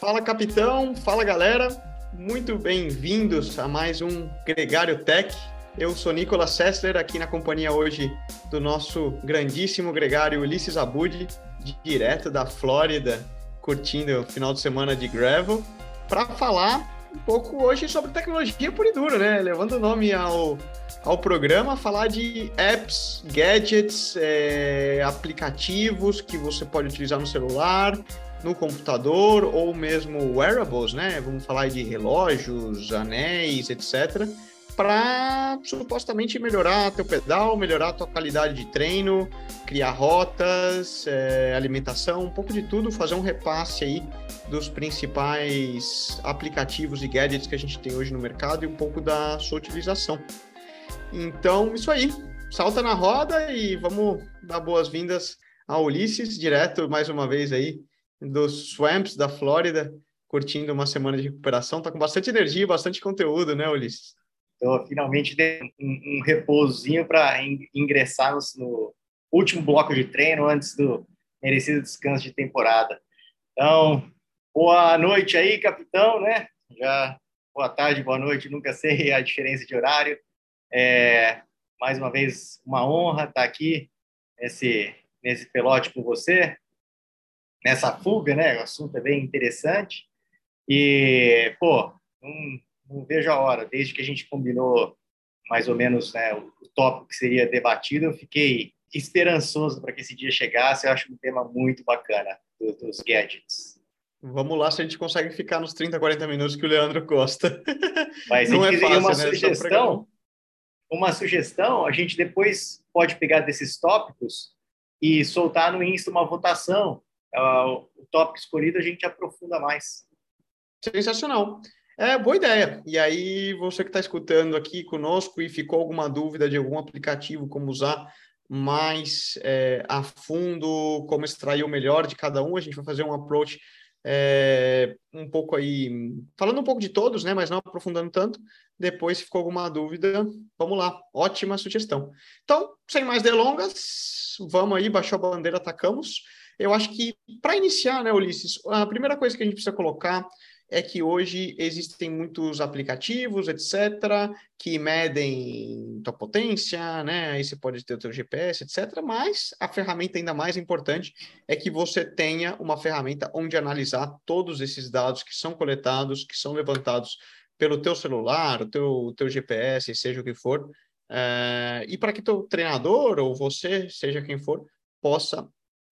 Fala capitão, fala galera, muito bem-vindos a mais um Gregário Tech. Eu sou Nicolas Sessler, aqui na companhia hoje do nosso grandíssimo gregário Ulisses Abud, direto da Flórida, curtindo o final de semana de gravel, para falar um pouco hoje sobre tecnologia pura e dura, né? Levando o nome ao, ao programa, falar de apps, gadgets, é, aplicativos que você pode utilizar no celular, no computador ou mesmo wearables, né? Vamos falar de relógios, anéis, etc. Para supostamente melhorar teu pedal, melhorar tua qualidade de treino, criar rotas, é, alimentação, um pouco de tudo, fazer um repasse aí dos principais aplicativos e gadgets que a gente tem hoje no mercado e um pouco da sua utilização. Então, isso aí. Salta na roda e vamos dar boas-vindas a Ulisses, direto mais uma vez aí dos Swamps da Flórida, curtindo uma semana de recuperação. Tá com bastante energia, bastante conteúdo, né, Ulisses? Então, finalmente dei um, um para ingressar no, último bloco de treino antes do merecido descanso de temporada. Então, Boa noite aí, capitão, né? Já boa tarde, boa noite, nunca sei a diferença de horário. É, mais uma vez, uma honra estar aqui nesse, nesse pelote com você, nessa fuga, né? O assunto é bem interessante. E, pô, não, não vejo a hora, desde que a gente combinou mais ou menos né, o, o tópico que seria debatido, eu fiquei esperançoso para que esse dia chegasse. Eu acho um tema muito bacana dos, dos gadgets. Vamos lá se a gente consegue ficar nos 30, 40 minutos que o Leandro gosta. Mas não é fácil, uma né? sugestão, uma sugestão, a gente depois pode pegar desses tópicos e soltar no Insta uma votação. Uh, o tópico escolhido a gente aprofunda mais. Sensacional. É, boa ideia. E aí, você que está escutando aqui conosco e ficou alguma dúvida de algum aplicativo, como usar mais é, a fundo, como extrair o melhor de cada um, a gente vai fazer um approach é, um pouco aí, falando um pouco de todos, né, mas não aprofundando tanto. Depois, se ficou alguma dúvida, vamos lá. Ótima sugestão. Então, sem mais delongas, vamos aí, baixou a bandeira, atacamos. Eu acho que, para iniciar, né, Ulisses, a primeira coisa que a gente precisa colocar é que hoje existem muitos aplicativos, etc., que medem tua potência, né? Aí você pode ter o teu GPS, etc. Mas a ferramenta ainda mais importante é que você tenha uma ferramenta onde analisar todos esses dados que são coletados, que são levantados pelo teu celular, o teu, teu GPS, seja o que for, é, e para que teu treinador ou você, seja quem for, possa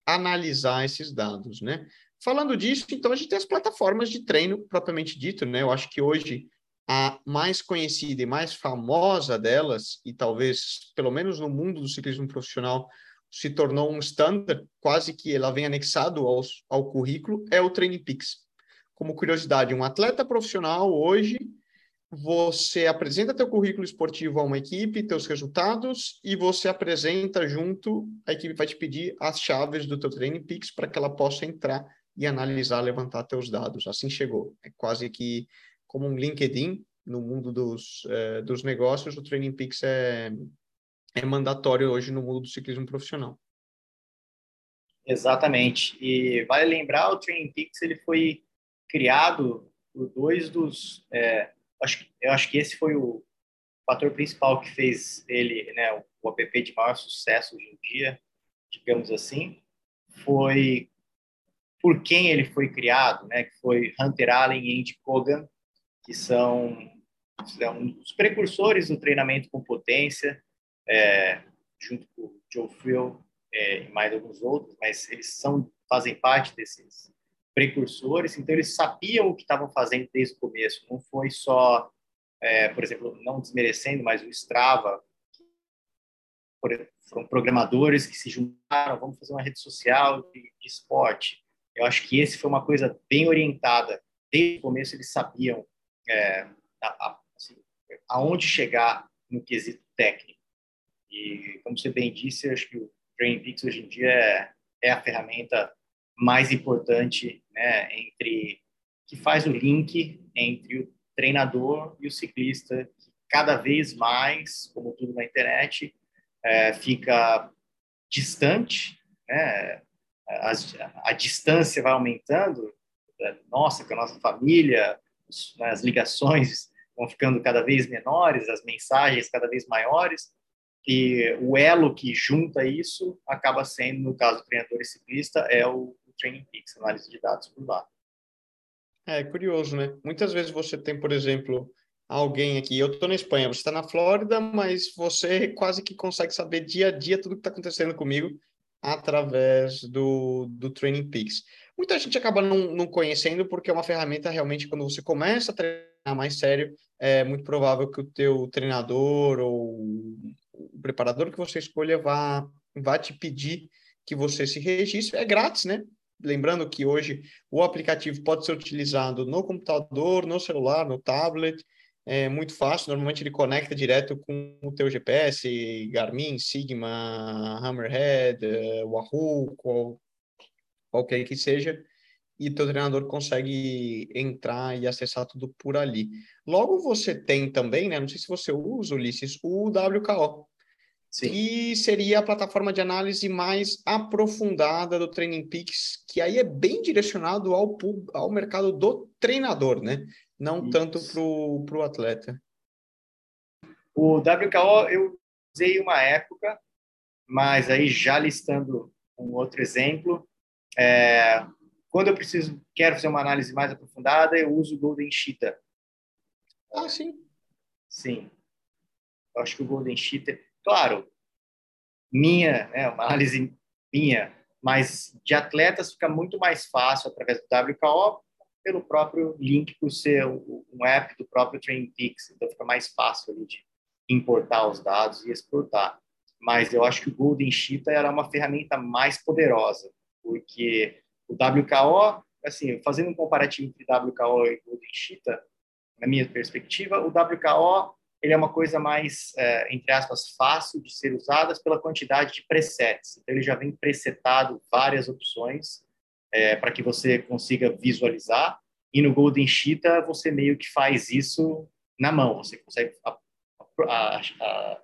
analisar esses dados, né? Falando disso, então a gente tem as plataformas de treino propriamente dito, né? Eu acho que hoje a mais conhecida e mais famosa delas, e talvez, pelo menos no mundo do ciclismo profissional, se tornou um standard, quase que ela vem anexado ao, ao currículo, é o Peaks. Como curiosidade, um atleta profissional hoje, você apresenta teu currículo esportivo a uma equipe, teus resultados, e você apresenta junto, a equipe vai te pedir as chaves do teu Training Peaks para que ela possa entrar e analisar, levantar teus dados. Assim chegou. É quase que como um LinkedIn no mundo dos, é, dos negócios, o Training Peaks é, é mandatório hoje no mundo do ciclismo profissional. Exatamente. E vale lembrar, o Training Peaks ele foi criado por dois dos... É, acho, eu acho que esse foi o fator principal que fez ele, né, o app de maior sucesso hoje em dia, digamos assim, foi por quem ele foi criado, né, que foi Hunter Allen e Andy Kogan, que são, são os precursores do treinamento com potência, é, junto com o Joe Friel é, e mais alguns outros, mas eles são fazem parte desses precursores, então eles sabiam o que estavam fazendo desde o começo, não foi só, é, por exemplo, não desmerecendo, mas o Strava, foram programadores que se juntaram, vamos fazer uma rede social de, de esporte, eu acho que esse foi uma coisa bem orientada. Desde o começo eles sabiam é, assim, aonde chegar no quesito técnico. E, como você bem disse, eu acho que o Training Peaks hoje em dia é, é a ferramenta mais importante né, entre que faz o link entre o treinador e o ciclista, que cada vez mais, como tudo na internet, é, fica distante, né? a, a distância vai aumentando, nossa, com a nossa família, né, as ligações vão ficando cada vez menores, as mensagens cada vez maiores, e o elo que junta isso acaba sendo, no caso do treinador e ciclista, é o, o Training Peaks, análise de dados por lá. É curioso, né? Muitas vezes você tem, por exemplo, alguém aqui, eu estou na Espanha, você está na Flórida, mas você quase que consegue saber dia a dia tudo que está acontecendo comigo através do, do Training Peaks. Muita gente acaba não, não conhecendo porque é uma ferramenta realmente, quando você começa a treinar mais sério, é muito provável que o teu treinador ou o preparador que você escolha vá, vá te pedir que você se registre. É grátis, né? Lembrando que hoje o aplicativo pode ser utilizado no computador, no celular, no tablet, é muito fácil. Normalmente ele conecta direto com o teu GPS, Garmin, Sigma, Hammerhead, uh, Wahoo, qual, qualquer que seja, e teu treinador consegue entrar e acessar tudo por ali. Logo você tem também, né? Não sei se você usa, Ulisses, o WKO. Sim. que seria a plataforma de análise mais aprofundada do Training Peaks, que aí é bem direcionado ao, ao mercado do treinador, né? não Isso. tanto para o atleta. O WKO eu usei uma época, mas aí já listando um outro exemplo, é, quando eu preciso, quero fazer uma análise mais aprofundada, eu uso o Golden Cheetah. Ah, sim. Sim. Eu acho que o Golden Cheetah, claro, minha, né, uma análise minha, mas de atletas fica muito mais fácil através do WKO, pelo próprio link por ser um app do próprio Peaks, então fica mais fácil ali de importar os dados e exportar. Mas eu acho que o Golden Cheetah era uma ferramenta mais poderosa, porque o WKO, assim, fazendo um comparativo entre WKO e Golden Cheetah, na minha perspectiva, o WKO ele é uma coisa mais, é, entre aspas, fácil de ser usada pela quantidade de presets. Então, ele já vem presetado várias opções é, para que você consiga visualizar. E no Golden Cheetah você meio que faz isso na mão. Você consegue a, a, a,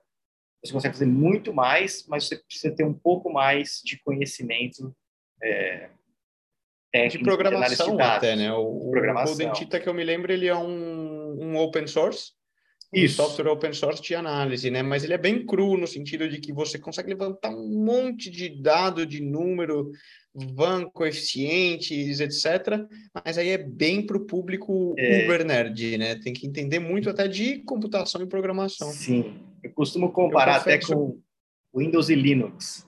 você consegue fazer muito mais, mas você precisa ter um pouco mais de conhecimento é, técnico de programação de até, né? O, programação. o Golden Cheetah que eu me lembro ele é um, um open source isso. software open source de análise, né? Mas ele é bem cru no sentido de que você consegue levantar um monte de dado, de número, van, coeficientes, etc. Mas aí é bem para o público é... uber nerd, né? Tem que entender muito até de computação e programação. Sim, eu costumo comparar eu até com Windows e Linux.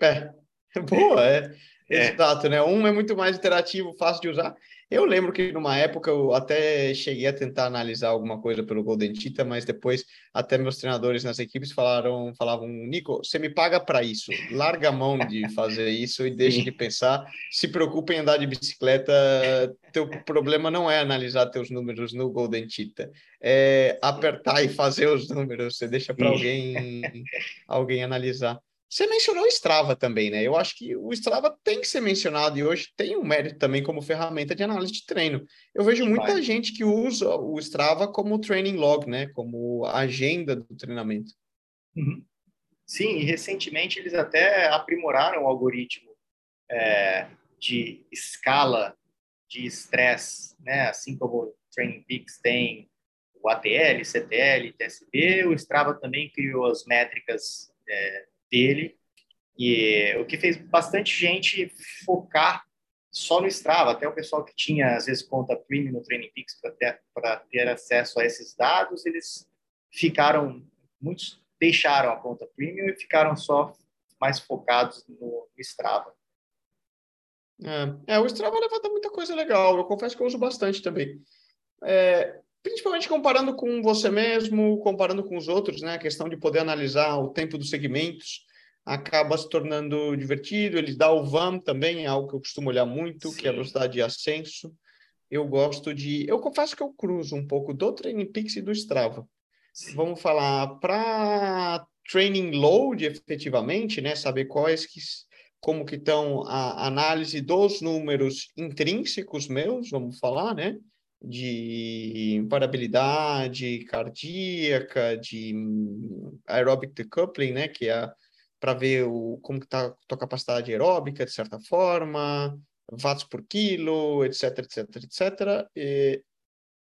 É, boa, é. É. Exato, né? Um é muito mais interativo, fácil de usar. Eu lembro que numa época eu até cheguei a tentar analisar alguma coisa pelo Golden Tita, mas depois até meus treinadores nas equipes falaram, falavam, Nico, você me paga para isso, larga a mão de fazer isso e deixe de pensar, se preocupe em andar de bicicleta, teu problema não é analisar teus números no Golden Tita, é apertar e fazer os números, você deixa para alguém alguém analisar. Você mencionou o Strava também, né? Eu acho que o Strava tem que ser mencionado e hoje tem um mérito também como ferramenta de análise de treino. Eu vejo muita Vai. gente que usa o Strava como training log, né? Como agenda do treinamento. Uhum. Sim, e recentemente eles até aprimoraram o algoritmo é, de escala de estresse, né? Assim como o Training Peaks tem o ATL, CTL, TSB, o Strava também criou as métricas é, dele, e o que fez bastante gente focar só no Strava, até o pessoal que tinha, às vezes, conta premium no Training Peaks para ter, ter acesso a esses dados, eles ficaram, muitos deixaram a conta premium e ficaram só mais focados no, no Strava. É, é, o Strava levanta muita coisa legal, eu confesso que eu uso bastante também. É, principalmente comparando com você mesmo, comparando com os outros, né? A questão de poder analisar o tempo dos segmentos acaba se tornando divertido. Ele dá o VAM também, é algo que eu costumo olhar muito, Sim. que é a velocidade de ascenso. Eu gosto de. Eu confesso que eu cruzo um pouco do Training Peaks e do Strava. Sim. Vamos falar para training load, efetivamente, né? Saber quais que como que estão a análise dos números intrínsecos meus, vamos falar, né? De variabilidade cardíaca, de aerobic decoupling, né, que é para ver o, como está a tua capacidade aeróbica, de certa forma, watts por quilo, etc, etc, etc. E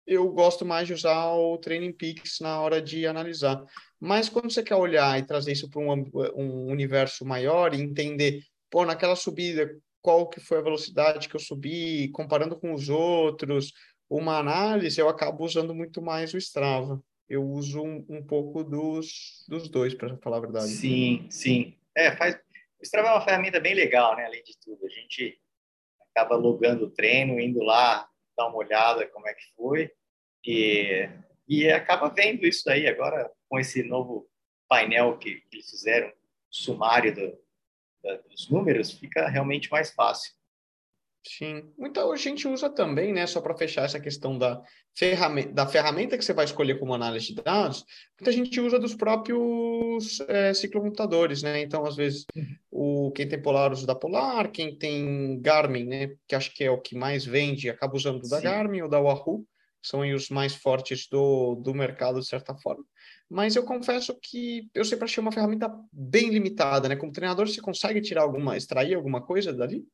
eu gosto mais de usar o Training Peaks na hora de analisar. Mas quando você quer olhar e trazer isso para um, um universo maior e entender, pô, naquela subida, qual que foi a velocidade que eu subi, comparando com os outros, uma análise, eu acabo usando muito mais o Strava. Eu uso um, um pouco dos, dos dois, para falar a verdade. Sim, sim. É, faz... O Strava é uma ferramenta bem legal, né? Além de tudo, a gente acaba logando o treino, indo lá dar uma olhada como é que foi e, e acaba vendo isso daí agora com esse novo painel que, que eles fizeram, sumário do, da, dos números, fica realmente mais fácil. Sim, muita gente usa também, né, só para fechar essa questão da ferramenta, da ferramenta que você vai escolher como análise de dados, muita gente usa dos próprios é, ciclocomputadores, né, então às vezes o, quem tem Polar usa da Polar, quem tem Garmin, né, que acho que é o que mais vende, acaba usando da Sim. Garmin ou da Wahoo, são os mais fortes do, do mercado, de certa forma. Mas eu confesso que eu sempre achei uma ferramenta bem limitada, né? Como treinador, você consegue tirar alguma, extrair alguma coisa dali?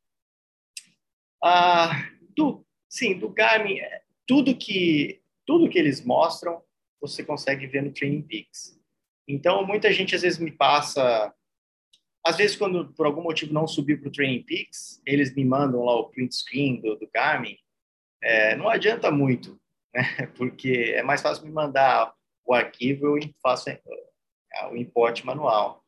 Ah, do, sim, do Garmin, é, tudo que, tudo que eles mostram, você consegue ver no Training Peaks. Então, muita gente às vezes me passa às vezes, quando por algum motivo não subiu para o Training Peaks, eles me mandam lá o print screen do, do Garmin. É, não adianta muito, né? Porque é mais fácil me mandar o arquivo e faço é, o import manual.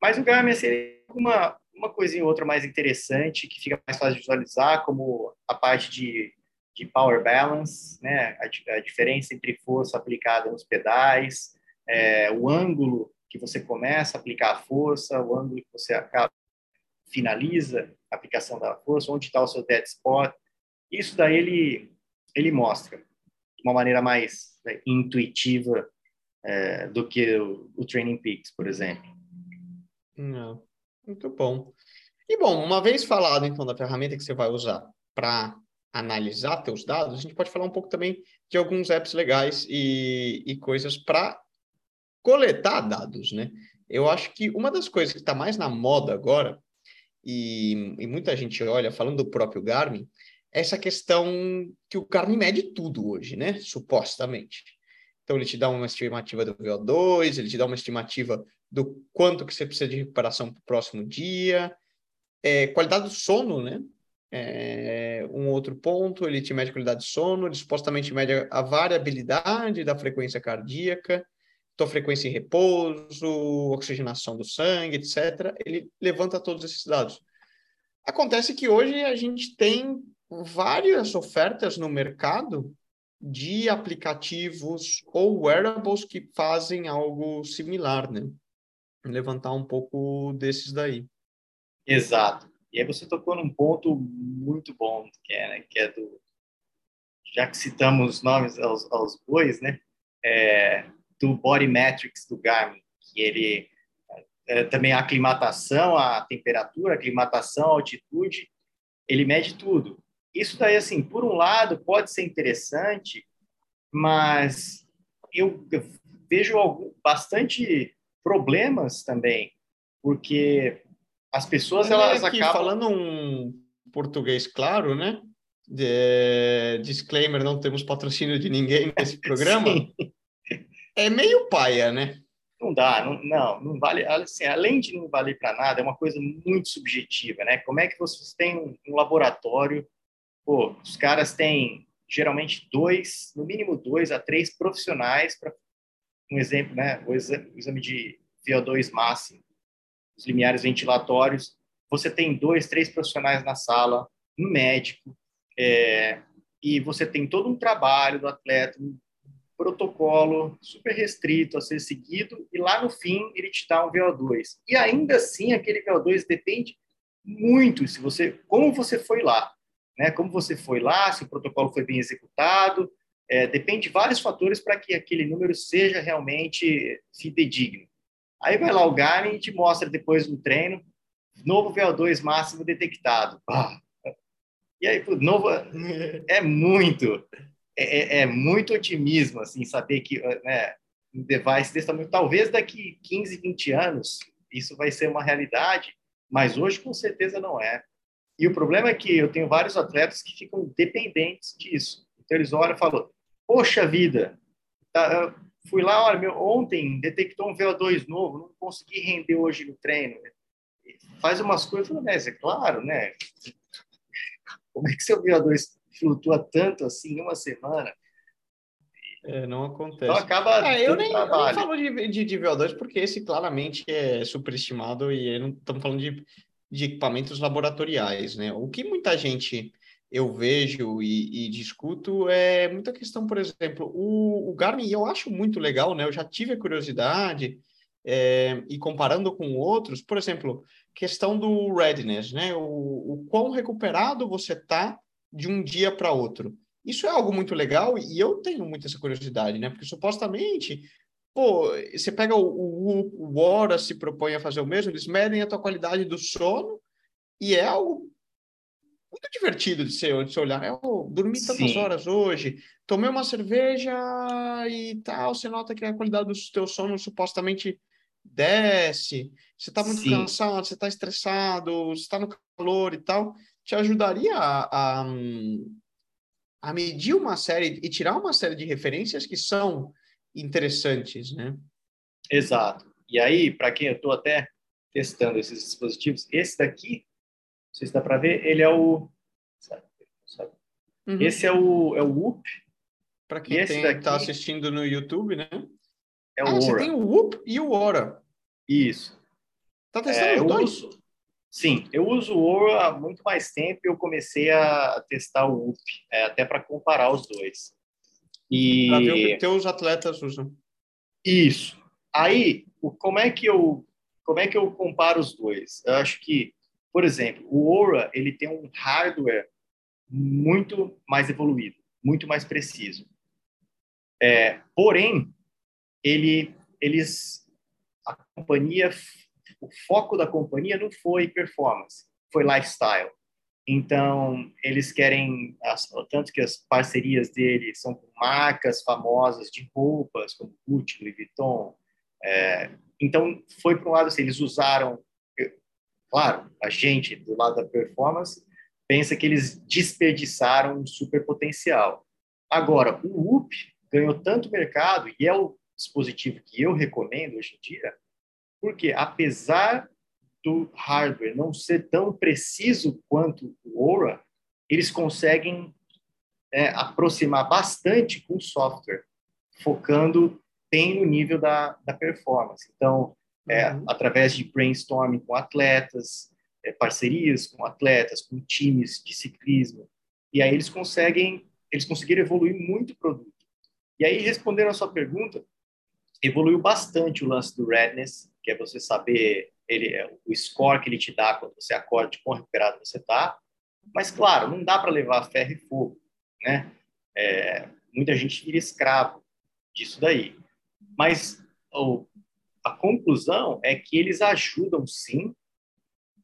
Mas o Garmin seria uma, uma coisinha ou outra mais interessante, que fica mais fácil de visualizar, como a parte de, de power balance, né? a, a diferença entre força aplicada nos pedais, é, o ângulo que você começa a aplicar a força, o ângulo que você acaba, finaliza a aplicação da força, onde está o seu dead spot. Isso daí ele, ele mostra uma maneira mais né, intuitiva é, do que o, o, Training Peaks, por exemplo. Não. Muito bom. E bom, uma vez falado então da ferramenta que você vai usar para analisar teus dados, a gente pode falar um pouco também de alguns apps legais e, e coisas para coletar dados, né? Eu acho que uma das coisas que está mais na moda agora, e, e muita gente olha, falando do próprio Garmin, essa questão que o Garmin mede tudo hoje, né? Supostamente. Então, ele te dá uma estimativa do VO2, ele te dá uma estimativa do quanto que você precisa de recuperação para o próximo dia, é, qualidade do sono, né? É, um outro ponto, ele te mede a qualidade de sono, ele supostamente mede a variabilidade da frequência cardíaca, tua frequência em repouso, oxigenação do sangue, etc. Ele levanta todos esses dados. Acontece que hoje a gente tem várias ofertas no mercado de aplicativos ou wearables que fazem algo similar, né? Levantar um pouco desses daí. Exato. E aí você tocou num ponto muito bom, que é, né, que é do... Já que citamos nomes aos, aos bois, né? É, do Body Metrics do Garmin, que ele é, também a aclimatação, a temperatura, a aclimatação, a altitude, ele mede tudo. Isso daí, assim, por um lado, pode ser interessante, mas eu, eu vejo algum, bastante problemas também, porque as pessoas, elas aqui, acabam... Falando um português claro, né? De, disclaimer, não temos patrocínio de ninguém nesse programa. é meio paia, né? Não dá, não, não, não vale. Assim, além de não valer para nada, é uma coisa muito subjetiva, né? Como é que vocês têm um, um laboratório Pô, os caras têm geralmente dois, no mínimo dois a três profissionais para um exemplo, né? O exame, de VO2 máximo, os limiares ventilatórios. Você tem dois, três profissionais na sala, um médico, é, e você tem todo um trabalho do atleta, um protocolo super restrito a ser seguido, e lá no fim ele te dá um VO2. E ainda assim, aquele VO2 depende muito se você, como você foi lá né? Como você foi lá, se o protocolo foi bem executado, é, depende de vários fatores para que aquele número seja realmente fidedigno. Aí vai lá o Garmin e te mostra depois do treino, novo VO2 máximo detectado. Ah. E aí, novo, é muito, é, é, é, muito otimismo, assim, saber que né, um device desse tamanho, talvez daqui 15, 20 anos, isso vai ser uma realidade, mas hoje com certeza não é. E o problema é que eu tenho vários atletas que ficam dependentes disso. Então eles olham e falam: Poxa vida, tá, fui lá, olha, meu, ontem detectou um VO2 novo, não consegui render hoje no treino. Faz umas coisas, falo, é claro, né? Como é que seu VO2 flutua tanto assim em uma semana? É, não acontece. Então acaba. É, eu, nem, eu nem falo de, de, de, VO2 porque esse claramente é superestimado e não estamos falando de, de equipamentos laboratoriais, né? O que muita gente eu vejo e, e, discuto é muita questão, por exemplo, o, o, Garmin eu acho muito legal, né? Eu já tive a curiosidade é, e comparando com outros, por exemplo, questão do readiness, né? O, o quão recuperado você tá de um dia para outro. Isso é algo muito legal e eu tenho muito essa curiosidade, né? Porque supostamente, pô, você pega o, o, o Hora se propõe a fazer o mesmo, eles medem a tua qualidade do sono e é algo muito divertido de se, de se olhar. Eu dormi tantas Sim. horas hoje, tomei uma cerveja e tal, você nota que a qualidade do teu sono supostamente desce, você está muito Sim. cansado, você está estressado, você está no calor e tal, te ajudaria a, a, a medir uma série e tirar uma série de referências que são interessantes, né? Exato. E aí, para quem eu estou até testando esses dispositivos, esse daqui, não sei se dá para ver, ele é o. Uhum. Esse é o, é o Whoop. Para quem está assistindo no YouTube, né? É o ah, Você tem o Whoop e o Ora. Isso. Tá testando é, os dois? Uso, sim, eu uso o Ora há muito mais tempo e eu comecei a testar o Whoop, é, até para comparar os dois. E... Para ver o que teus atletas usam. Isso. Aí, como é que eu como é que eu comparo os dois? Eu acho que, por exemplo, o Aura ele tem um hardware muito mais evoluído, muito mais preciso. É, porém, ele, eles, a companhia, o foco da companhia não foi performance, foi lifestyle. Então, eles querem, tanto que as parcerias dele são com marcas famosas de roupas, como Gucci, Louis Vuitton. É, então, foi para um lado assim, eles usaram, claro, a gente do lado da performance pensa que eles desperdiçaram um super potencial. Agora, o UP ganhou tanto mercado e é o dispositivo que eu recomendo hoje em dia, porque apesar do hardware não ser tão preciso quanto o Aura, eles conseguem é, aproximar bastante com o software, focando bem no nível da, da performance. Então, é, uhum. através de brainstorming com atletas, é, parcerias com atletas, com times de ciclismo, e aí eles conseguem, eles conseguiram evoluir muito o produto. E aí, respondendo a sua pergunta, evoluiu bastante o lance do Redness, que é você saber ele, é, o score que ele te dá quando você acorda, de quão recuperado você está. Mas, claro, não dá para levar ferro e fogo, né? É, muita gente vira escravo disso daí. Mas o, a conclusão é que eles ajudam, sim,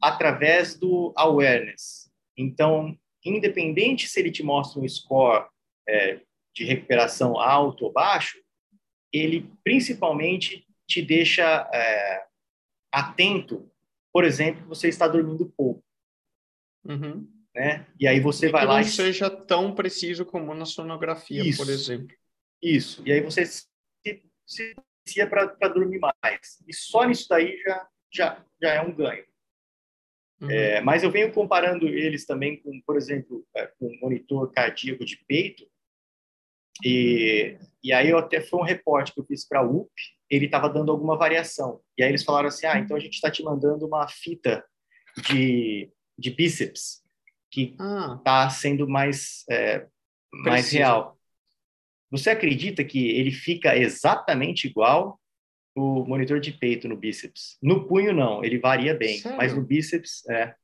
através do awareness. Então, independente se ele te mostra um score é, de recuperação alto ou baixo, ele principalmente te deixa é, atento, por exemplo, que você está dormindo pouco. Uhum. Né? E aí você e vai lá. Não e... seja tão preciso como na sonografia, Isso. por exemplo. Isso. E aí você se, se para dormir mais. E só nisso daí já, já, já é um ganho. Uhum. É, mas eu venho comparando eles também com, por exemplo, é, com um monitor cardíaco de peito. E, e aí eu até foi um reporte que eu fiz para a UP ele estava dando alguma variação. E aí eles falaram assim: ah, então a gente está te mandando uma fita de, de bíceps que está ah. sendo mais, é, mais real. Você acredita que ele fica exatamente igual o monitor de peito no bíceps? No punho, não, ele varia bem, Sério? mas no bíceps é.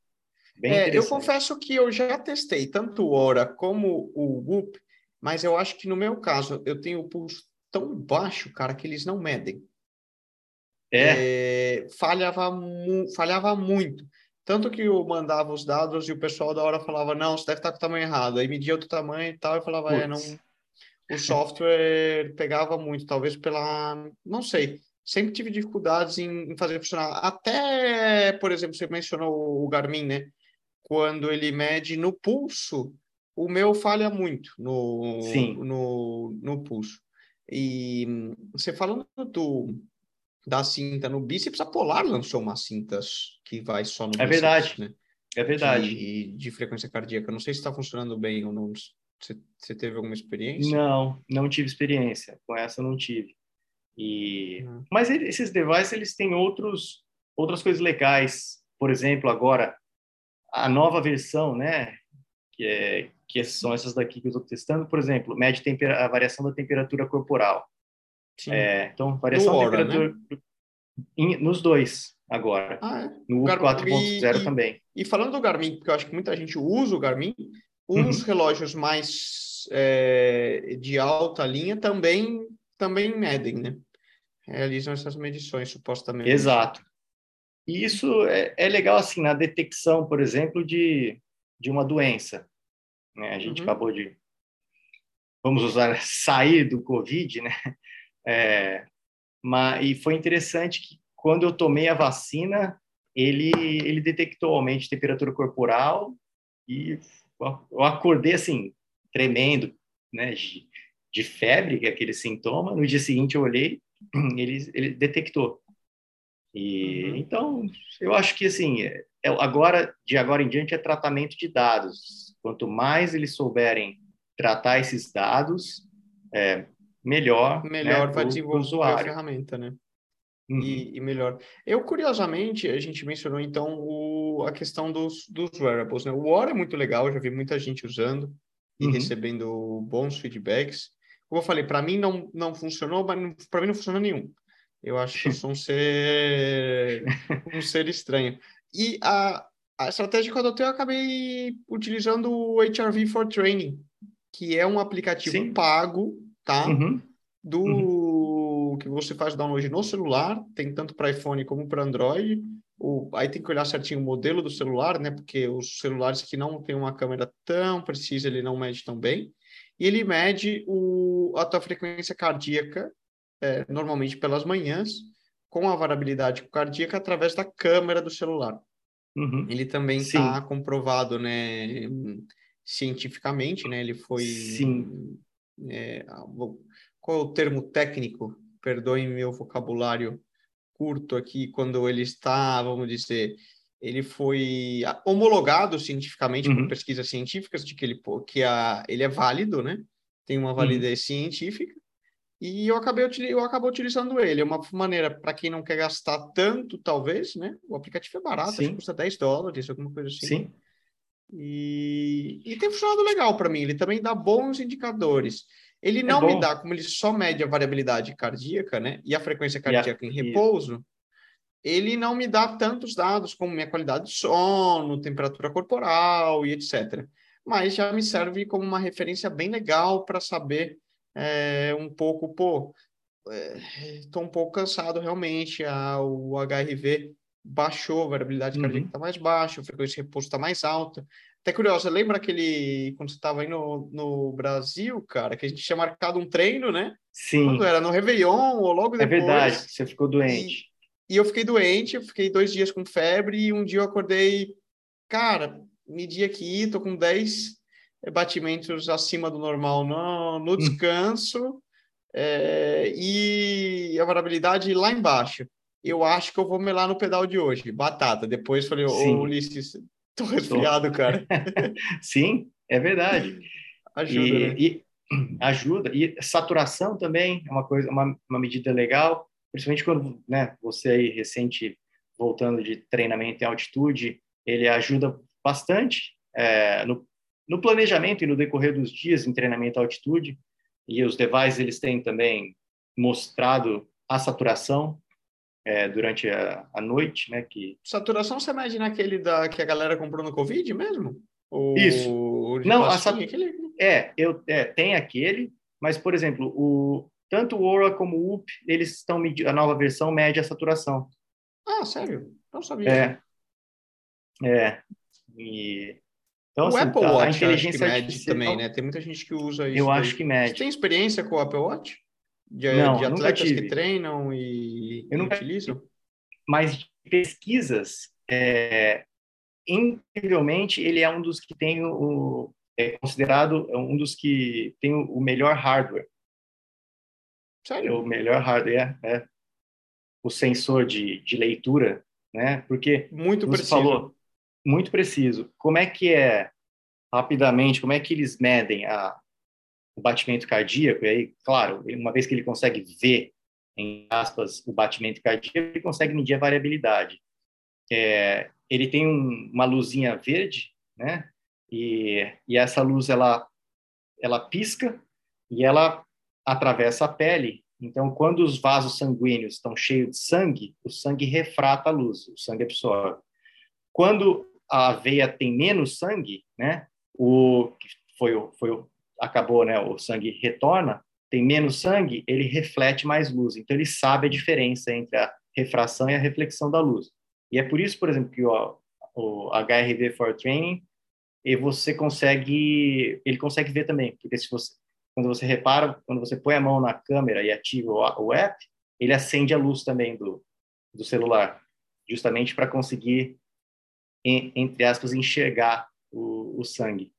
Bem é, eu confesso que eu já testei tanto o Ora como o Whoop, mas eu acho que no meu caso eu tenho o pulso tão baixo, cara, que eles não medem. É. é falhava, mu falhava muito. Tanto que eu mandava os dados e o pessoal da hora falava, não, você deve estar com o tamanho errado. Aí media outro tamanho e tal, eu falava, Puts. é, não. O software pegava muito, talvez pela. Não sei. Sempre tive dificuldades em, em fazer funcionar. Até, por exemplo, você mencionou o Garmin, né? quando ele mede no pulso, o meu falha muito no, Sim. no, no pulso. E você falando do, da cinta no bíceps, a Polar lançou umas cintas que vai só no É bíceps, verdade. né? É verdade. De, de frequência cardíaca. Não sei se está funcionando bem ou não. Você, teve alguma experiência? Não, não tive experiência. Com essa não tive. E Uhum. mas esses devices eles têm outros outras coisas legais. Por exemplo, agora a nova versão, né, que é que são essas daqui que eu estou testando, por exemplo, mede a variação da temperatura corporal. Sim. É, então, variação No da Aura, temperatura em- nos dois agora. Ah, é. No Gar- 4.0 e- também. E falando do Garmin, porque eu acho que muita gente usa o Garmin, os relógios mais é, de alta linha também, também medem, né? Realizam essas medições, supostamente. Exato. E isso é, é legal, assim, na detecção, por exemplo, de, de uma doença. né? A gente Uhum. acabou de, vamos usar, sair do Covid, né? É, mas, e foi interessante que quando eu tomei a vacina, ele, ele detectou aumento de temperatura corporal e eu acordei, assim, tremendo, né? De, de febre, que é aquele sintoma. No dia seguinte eu olhei, ele, ele detectou. E Uhum. então eu acho que assim é, é- agora de agora em diante é tratamento de dados. Quanto mais eles souberem tratar esses dados, é, melhor. Melhor né, vai pro- pro desenvolver a ferramenta, né? Uhum. e, e melhor. Eu, curiosamente, a gente mencionou então o, a questão dos, dos wearables, né? O War é muito legal, já vi muita gente usando e Uhum. recebendo bons feedbacks. Como eu falei, para mim não, não funcionou, mas para mim não funciona nenhum. Eu acho que eu sou um ser, um ser estranho. E a, a estratégia que eu adotei, eu acabei utilizando o HRV for Training, que é um aplicativo Sim. pago, tá? Uhum. do que você faz download no celular, tem tanto para iPhone como para Android. O, aí tem que olhar certinho o modelo do celular, né? Porque os celulares que não têm uma câmera tão precisa, ele não mede tão bem. E ele mede o, a tua frequência cardíaca, é, normalmente pelas manhãs, com a variabilidade cardíaca através da câmera do celular. Uhum. Ele também está comprovado, né, cientificamente, né? Ele foi. Sim. é, qual é o termo técnico? Perdoem meu vocabulário curto aqui, quando ele está, vamos dizer, ele foi homologado cientificamente por Uhum. pesquisas científicas de que ele, que a, ele é válido, né? Tem uma validez científica. E eu acabei eu acabo utilizando ele. É uma maneira para quem não quer gastar tanto, talvez, né? O aplicativo é barato, acho que custa 10 dólares, alguma coisa assim. Sim. E, e tem funcionado legal para mim. Ele também dá bons indicadores. Ele não me É dá, como ele só mede a variabilidade cardíaca, né? E a frequência cardíaca em e- repouso, ele não me dá tantos dados como minha qualidade de sono, temperatura corporal e etc. Mas já me serve como uma referência bem legal para saber é, um pouco, pô, estou um pouco cansado realmente, a, o HRV baixou, a variabilidade Uhum. cardíaca está mais baixa, a frequência de repouso está mais alta. Até curioso, lembra aquele, quando você estava aí no, no Brasil, cara, que a gente tinha marcado um treino, né? Sim. Quando era no Réveillon ou logo É depois. verdade. Você ficou doente. E eu fiquei doente, eu fiquei dois dias com febre e um dia eu acordei, cara, medi aqui, tô com 10 batimentos acima do normal no, no descanso é, e a variabilidade lá embaixo. Eu acho que eu vou melar no pedal de hoje, batata. Depois falei, ô Ulisses, tô resfriado, cara. Sim, é verdade. Ajuda, e, né? e ajuda. E saturação também é uma coisa, uma, uma medida legal, principalmente quando né, você aí recente voltando de treinamento em altitude, ele ajuda bastante é, no, no planejamento e no decorrer dos dias em treinamento em altitude. E os devices eles têm também mostrado a saturação é, durante a, a noite, né? Que Saturação você mede naquele da, que a galera comprou no Covid mesmo? O, Isso. Não, a sat- aquele... É, eu é, tem aquele, mas por exemplo, o tanto o Aura como o UP, eles estão medindo a nova versão mede a saturação. Ah, sério? Não sabia. É. É. E então o assim, Apple Watch a acho que inteligência mede também, né? Tem muita gente que usa isso. Eu daí. acho que Você mede. tem experiência com o Apple Watch? De, Não, de atletas que tive. treinam e, Eu nunca utilizam? Mas de pesquisas, é, incrivelmente, ele é um dos que tem o, é considerado um dos que tem o melhor hardware. Sério? O melhor hardware é, é o sensor de, de leitura, né? Porque muito você preciso. falou muito preciso. Como é que é rapidamente? Como é que eles medem a, o batimento cardíaco? E aí, claro, uma vez que ele consegue ver em aspas o batimento cardíaco, ele consegue medir a variabilidade. É, ele tem um, uma luzinha verde, né? E, e essa luz ela ela pisca e ela atravessa a pele. Então, quando os vasos sanguíneos estão cheios de sangue, o sangue refrata a luz, o sangue absorve. Quando a veia tem menos sangue, né? O foi foi acabou, né? O sangue retorna, tem menos sangue, ele reflete mais luz. Então, ele sabe a diferença entre a refração e a reflexão da luz. E é por isso, por exemplo, que o, o HRV for Training, e você consegue, ele consegue ver também, porque se você, quando você repara, quando você põe a mão na câmera e ativa o, o app, ele acende a luz também do, do celular, justamente para conseguir, entre aspas, enxergar o, o sangue.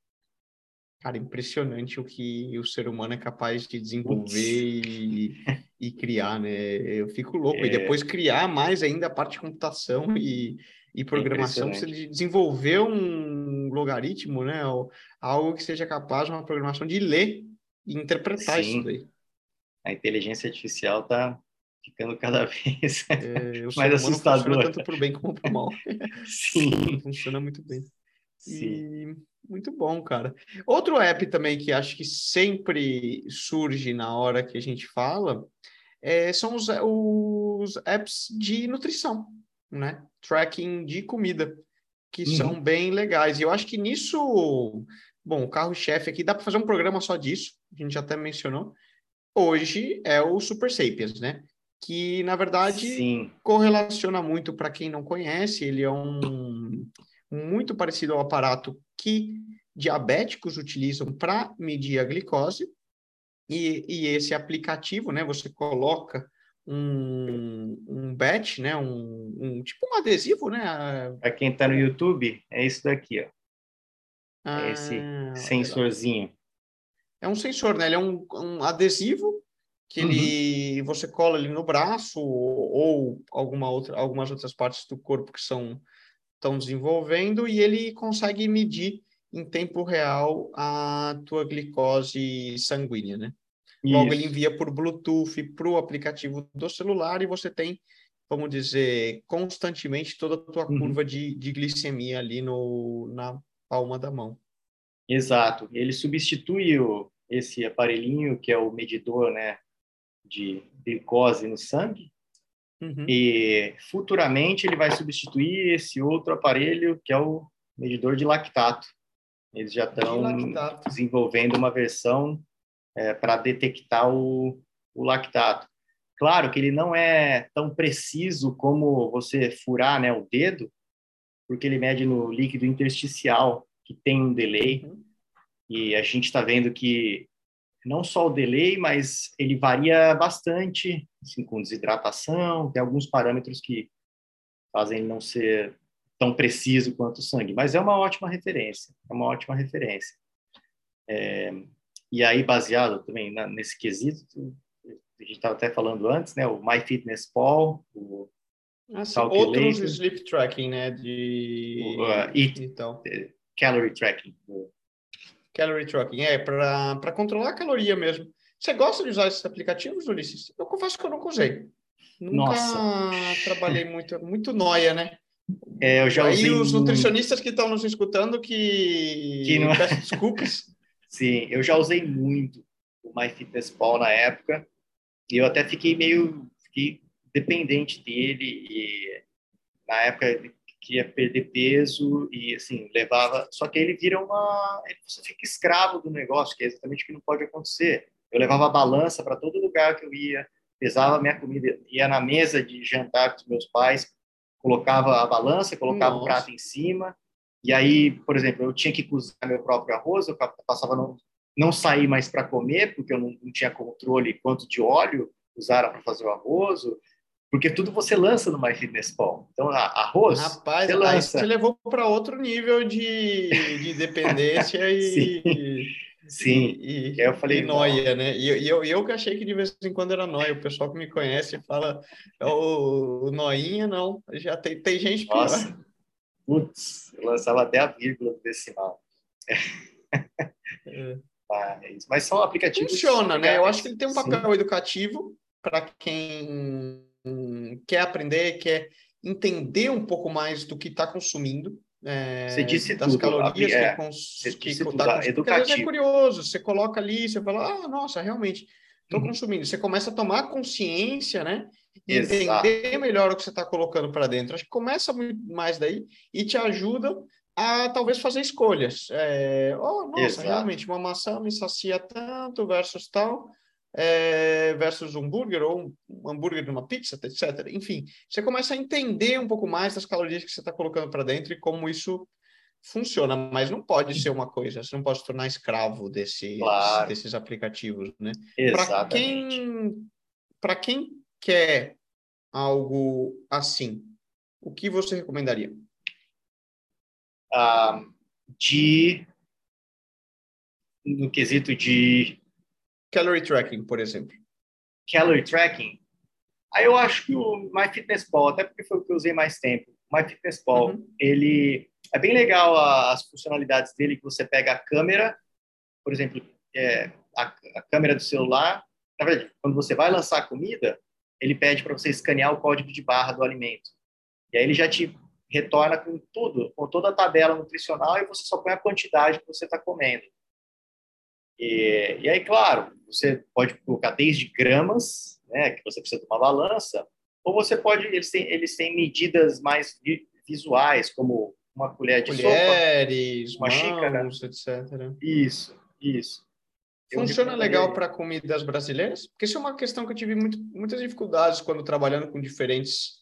Cara, impressionante o que o ser humano é capaz de desenvolver e, e, criar, né? Eu fico louco. É... E depois criar mais ainda a parte de computação e, e programação, você desenvolver um logaritmo, né? Algo que seja capaz de uma programação de ler e interpretar Sim. isso daí. A inteligência artificial está ficando cada vez é, mais assustador. Funciona tanto para o bem como para o mal. Sim. funciona muito bem. Sim. E muito bom, cara. Outro app também que acho que sempre surge na hora que a gente fala é, são os, os apps de nutrição, né? Tracking de comida, que uhum. são bem legais. E eu acho que nisso, bom, o carro-chefe aqui dá para fazer um programa só disso, a gente até mencionou. Hoje é o Super Sapiens, né? Que na verdade Sim. correlaciona muito para quem não conhece, ele é um muito parecido ao aparato que diabéticos utilizam para medir a glicose. E, e, esse aplicativo, né, você coloca um, um batch, né, um, um tipo um adesivo, né? Para quem está no YouTube, é isso daqui, ó. Ah, é esse sensorzinho. É um sensor, né? Ele é um, um adesivo que ele uhum. você cola ele no braço ou, ou alguma outra, algumas outras partes do corpo que são estão desenvolvendo e ele consegue medir em tempo real a tua glicose sanguínea, né? Isso. Logo, ele envia por Bluetooth para o aplicativo do celular e você tem, vamos dizer, constantemente toda a tua uhum. curva de, de glicemia ali no, na palma da mão. Exato. Ele substitui o, esse aparelhinho que é o medidor né, de glicose no sangue Uhum. E futuramente ele vai substituir esse outro aparelho que é o medidor de lactato. Eles já estão desenvolvendo uma versão é, para detectar o, o lactato. Claro que ele não é tão preciso como você furar né, o dedo, porque ele mede no líquido intersticial, que tem um delay. Uhum. E a gente está vendo que não só o delay, mas ele varia bastante, assim, com desidratação, tem alguns parâmetros que fazem não ser tão preciso quanto o sangue, mas é uma ótima referência, é uma ótima referência. É, e aí, baseado também na, nesse quesito, a gente estava até falando antes, né, o MyFitnessPal, o assim, outros sleep tracking, né, de o, uh, eat, então. calorie tracking, Calorie tracking, é, para controlar a caloria mesmo. Você gosta de usar esses aplicativos, Ulisses? Eu confesso que eu nunca usei. Nunca Nossa. trabalhei muito, muito noia, né? É, eu já Aí usei os nutricionistas que estão nos escutando que, que não... peço desculpas. Sim, eu já usei muito o MyFitnessPal na época e eu até fiquei meio fiquei dependente dele e na época queria perder peso e assim levava só que ele vira uma você fica escravo do negócio que é exatamente o que não pode acontecer. Eu levava a balança para todo lugar que eu ia pesava minha comida ia na mesa de jantar com os meus pais colocava a balança colocava o prato em cima e aí por exemplo eu tinha que cozinhar meu próprio arroz eu passava não não sair mais para comer porque eu não, não tinha controle quanto de óleo usara para fazer o arroz Porque tudo você lança no MyFitnessPal. Então, arroz, Rapaz, você lança. Você levou para outro nível de, de dependência e... Sim, e, e eu falei noia, né? E, e, eu, eu que achei que de vez em quando era noia. O pessoal que me conhece fala, o, o noinha, não. Já tem, tem gente pior. Nossa, putz, eu lançava até a vírgula do decimal. É. Mas, mas são aplicativos. Funciona, né? Eu acho que ele tem um papel Sim. educativo para quem quer aprender, quer entender um pouco mais do que está consumindo. É, você disse das tudo, calorias é, que, cons... que tá educativo. Porque às vezes é curioso, você coloca ali, você fala, ah, nossa, realmente, estou uhum. consumindo. Você começa a tomar consciência, né? E entender melhor o que você está colocando para dentro. Acho que começa muito mais daí e te ajuda a talvez fazer escolhas. É, oh, nossa, Exato. realmente, uma maçã me sacia tanto versus tal, é, versus um hambúrguer ou um hambúrguer de uma pizza, etc. Enfim, você começa a entender um pouco mais das calorias que você está colocando para dentro e como isso funciona, mas não pode ser uma coisa, você não pode se tornar escravo desses, claro. desses aplicativos, né? Para quem, quem quer algo assim, o que você recomendaria? uh, de no quesito de calorie tracking, por exemplo. Calorie tracking. Aí eu acho que o MyFitnessPal, até porque foi o que eu usei mais tempo, o MyFitnessPal, uhum. ele é bem legal as funcionalidades dele que você pega a câmera, por exemplo, é, a, a câmera do celular. Na verdade, quando você vai lançar a comida, ele pede para você escanear o código de barra do alimento. E aí ele já te retorna com tudo, com toda a tabela nutricional e você só põe a quantidade que você está comendo. E, e, aí, claro, você pode colocar desde gramas, né, que você precisa de uma balança, ou você pode, eles têm, eles têm medidas mais visuais, como uma colher de Colheres, sopa, uma mãos, xícara, etc. Isso, isso. Funciona legal para comidas brasileiras? Porque isso é uma questão que eu tive muito, muitas dificuldades quando trabalhando com diferentes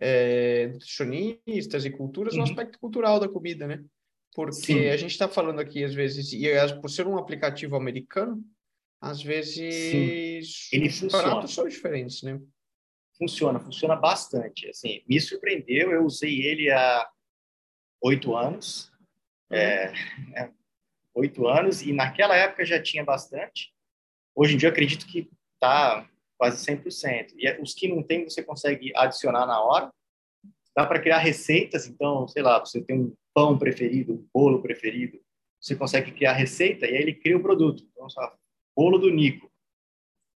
é, nutricionistas e culturas uhum. no aspecto cultural da comida, né? Porque Sim. a gente está falando aqui, às vezes, e por ser um aplicativo americano, às vezes Ele os pratos são diferentes, né? Funciona, funciona bastante. Assim, me surpreendeu, eu usei ele há oito anos. Uhum. É, é, oito anos, e naquela época já tinha bastante. Hoje em dia, acredito que está quase 100%. E é, os que não tem, você consegue adicionar na hora. Dá para criar receitas, então, sei lá, você tem um pão preferido, um bolo preferido, você consegue criar receita e aí ele cria o produto. Então, só, bolo do Nico.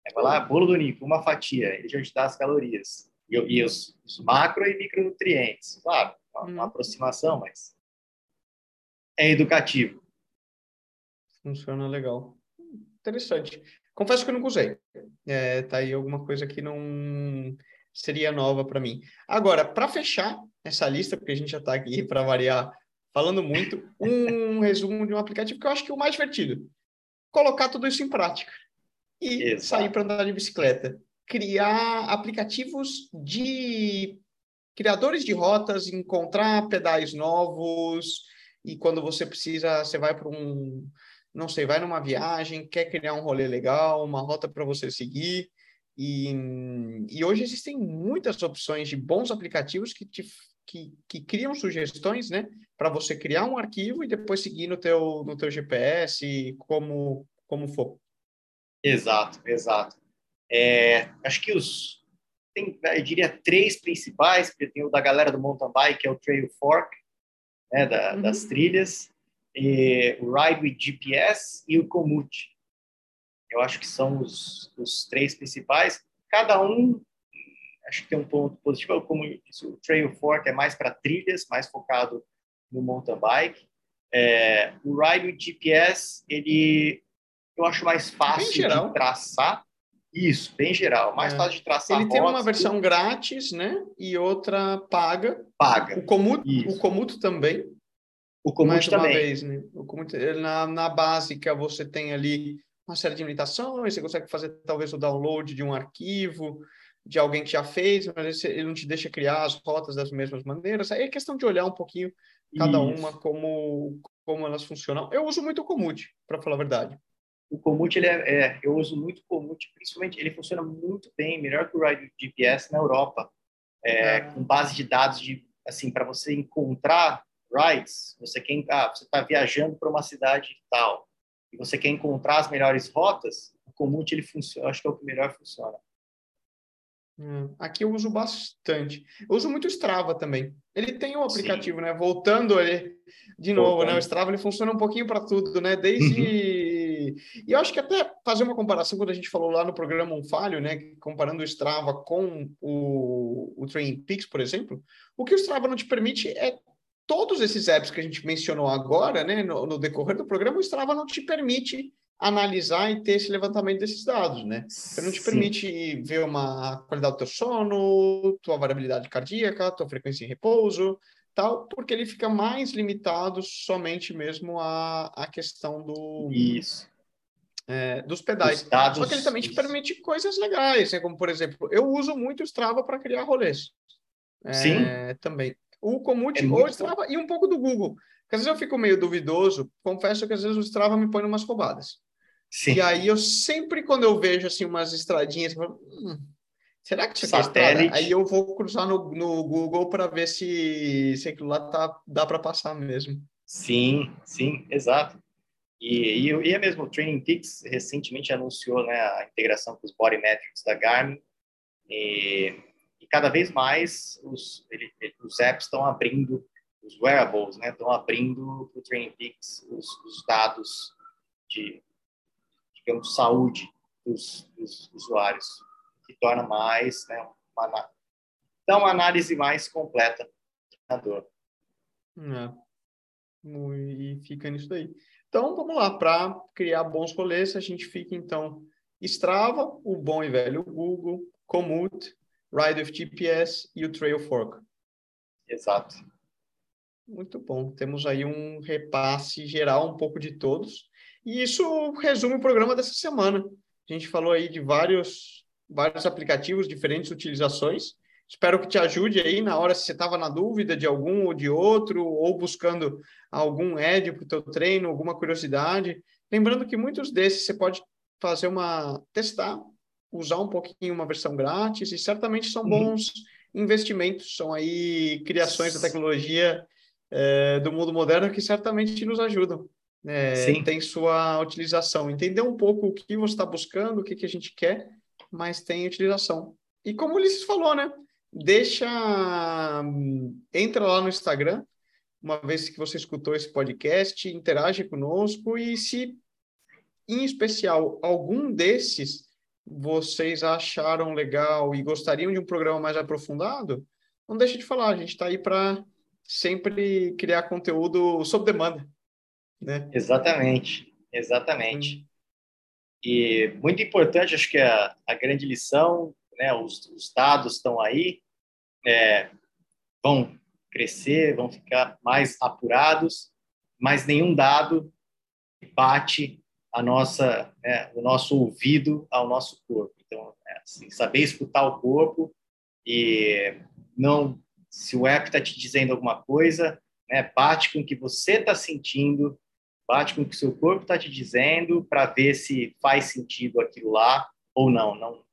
Aí vai lá, bolo do Nico, uma fatia, ele já te dá as calorias. E, e os, os, macro e micronutrientes. Claro, uma, uma hum. aproximação, mas é educativo. Funciona legal. Interessante. Confesso que eu nunca usei. É, tá aí alguma coisa que não seria nova para mim. Agora, para fechar essa lista, porque a gente já está aqui para variar falando muito, um resumo de um aplicativo que eu acho que é o mais divertido. Colocar tudo isso em prática e Exato. sair para andar de bicicleta. Criar aplicativos de criadores de rotas, encontrar pedais novos e quando você precisa, você vai para um não sei, vai numa viagem, quer criar um rolê legal, uma rota para você seguir. E, e hoje existem muitas opções de bons aplicativos que, te, que, que criam sugestões, né? Para você criar um arquivo e depois seguir no teu, no teu GPS, como, como for. Exato, exato. É, acho que os tem, eu diria três principais, porque tem o da galera do mountain bike, que é o Trail Fork, né, da, uhum. das trilhas o Ride with GPS e o Komoot. Eu acho que são os, os três principais. Cada um, acho que tem um ponto positivo. Como o Trail Fork é mais para trilhas, mais focado no mountain bike. É, o Ride with GPS, ele eu acho mais fácil de traçar. Isso, bem geral, mais é. fácil de traçar. Ele tem uma versão grátis, né? E outra paga. Paga. O Komoot, o Komoot também. O Comute também. Vez, né? o Comute, na, na básica, você tem ali uma série de limitações, você consegue fazer talvez o download de um arquivo de alguém que já fez, mas ele não te deixa criar as rotas das mesmas maneiras. Aí é questão de olhar um pouquinho cada Isso. uma, como, como elas funcionam. Eu uso muito o Comute, para falar a verdade. o Komoot, ele é, é, eu uso muito o Komoot, principalmente, ele funciona muito bem, melhor que o Ride GPS na Europa, é, ah. com base de dados de, assim, para você encontrar rides, você quer, ah, você está viajando para uma cidade tal, e você quer encontrar as melhores rotas, o Komoot, ele funciona, acho que é o que melhor funciona. Hum, aqui eu uso bastante. Eu uso muito o Strava também. Ele tem um aplicativo, Sim. né? Voltando ele de novo, Voltando. né? O Strava ele funciona um pouquinho para tudo, né? Desde uhum. e eu acho que até fazer uma comparação quando a gente falou lá no programa Um Falho, né? Comparando o Strava com o, o Training Peaks, por exemplo, o que o Strava não te permite é todos esses apps que a gente mencionou agora, né? No, no decorrer do programa, o Strava não te permite analisar e ter esse levantamento desses dados, né? Ele não te Sim. permite ver uma qualidade do teu sono, tua variabilidade cardíaca, tua frequência em repouso, tal, porque ele fica mais limitado somente mesmo à, à questão do... Isso. É, dos pedais. Dados, Só que ele também te permite coisas legais, né? como por exemplo, eu uso muito o Strava para criar rolês. É, Sim. Também. O Komoot, é ou o Strava, bom. e um pouco do Google. Porque às vezes eu fico meio duvidoso, confesso que às vezes o Strava me põe umas roubadas. Sim. E aí eu sempre, quando eu vejo assim umas estradinhas, eu falo, hum, será que isso é Aí eu vou cruzar no, no Google para ver se, se aquilo lá tá, dá para passar mesmo. Sim, sim, exato. E, e, e é mesmo, o Training Peaks recentemente anunciou né, a integração com os Body Metrics da Garmin. E, e cada vez mais os, ele, os apps estão abrindo, os wearables né, estão abrindo para o Training Peaks os, os dados de digamos, saúde dos, dos usuários, que torna mais, né, uma, dá uma análise mais completa da dor. É. E fica nisso daí. Então, vamos lá, para criar bons rolês, a gente fica, então, Strava, o bom e velho Google, Komoot, Ride with GPS e o Trail Fork. Exato. Muito bom. Temos aí um repasse geral, um pouco de todos. E isso resume o programa dessa semana. A gente falou aí de vários, vários aplicativos, diferentes utilizações. Espero que te ajude aí na hora se você estava na dúvida de algum ou de outro, ou buscando algum ad para o teu treino, alguma curiosidade. Lembrando que muitos desses você pode fazer uma testar, usar um pouquinho uma versão grátis e certamente são uhum. bons uhum. investimentos, são aí criações da tecnologia é, do mundo moderno que certamente nos ajudam é, tem sua utilização. Entender um pouco o que você está buscando, o que, que a gente quer, mas tem utilização. E como o Ulisses falou, né? Deixa. Entra lá no Instagram, uma vez que você escutou esse podcast, interage conosco e se, em especial, algum desses vocês acharam legal e gostariam de um programa mais aprofundado, não deixe de falar. A gente está aí para sempre criar conteúdo sob demanda. Né? Exatamente, exatamente. Hum. E muito importante, acho que a, a grande lição, né, os, os dados estão aí, é, vão crescer, vão ficar mais apurados, mas nenhum dado bate a nossa, né, o nosso ouvido ao nosso corpo. Então, é assim, saber escutar o corpo e não, se o app está te dizendo alguma coisa, né, bate com o que você está sentindo, bate com o que seu corpo está te dizendo para ver se faz sentido aquilo lá ou não. Não,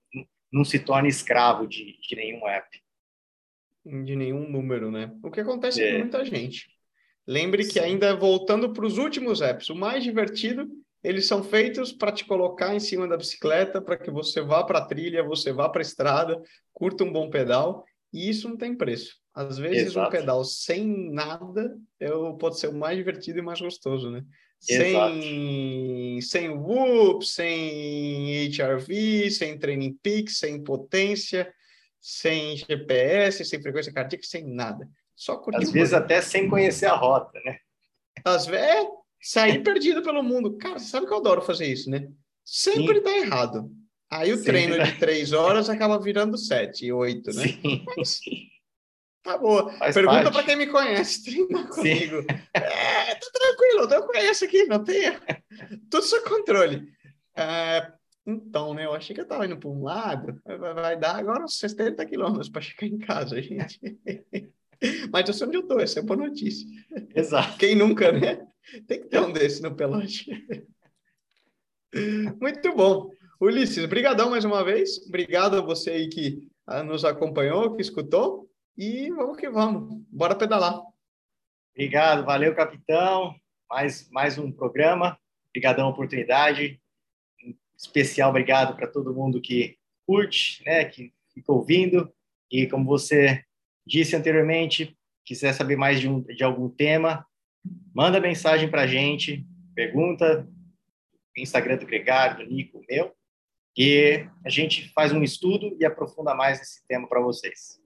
não se torne escravo de, de nenhum app. De nenhum número, né? O que acontece é. com muita gente. Lembre Sim. que ainda voltando para os últimos apps, o mais divertido, eles são feitos para te colocar em cima da bicicleta, para que você vá para a trilha, você vá para a estrada, curta um bom pedal, e isso não tem preço. Às vezes Exato. um pedal sem nada é pode ser o mais divertido e mais gostoso, né? sem, sem Whoop, sem HRV, sem Training Peaks, sem potência, sem GPS, sem frequência cardíaca, sem nada. Só Às vezes até sem conhecer a rota, né? Às vezes, é, sair perdido pelo mundo. Cara, você sabe que eu adoro fazer isso, né? Sempre Sim. dá errado. Aí o Sempre treino de três horas acaba virando sete, oito, né? Sim. Mas, Tá boa. Faz Pergunta para quem me conhece, treina comigo. É, tá tranquilo, eu conheço aqui, não tem. Tudo sob controle. É, então, né? Eu achei que eu tava indo para um lado, vai, dar agora uns 60 quilômetros para chegar em casa, gente. Mas eu sei onde eu tô, essa é boa notícia. Exato. Quem nunca, né? Tem que ter um desse no pelote. Muito bom. Ulisses, brigadão mais uma vez. Obrigado a você aí que ah, nos acompanhou, que escutou. E vamos que vamos. Bora pedalar. Obrigado, valeu, capitão. Mais, mais um programa. Obrigadão a oportunidade. Um especial obrigado para todo mundo que curte, né, que fica ouvindo. E como você disse anteriormente, quiser saber mais de, um, de algum tema, manda mensagem para a gente, pergunta, Instagram do Gregário, do Nico, meu, e a gente faz um estudo e aprofunda mais esse tema para vocês.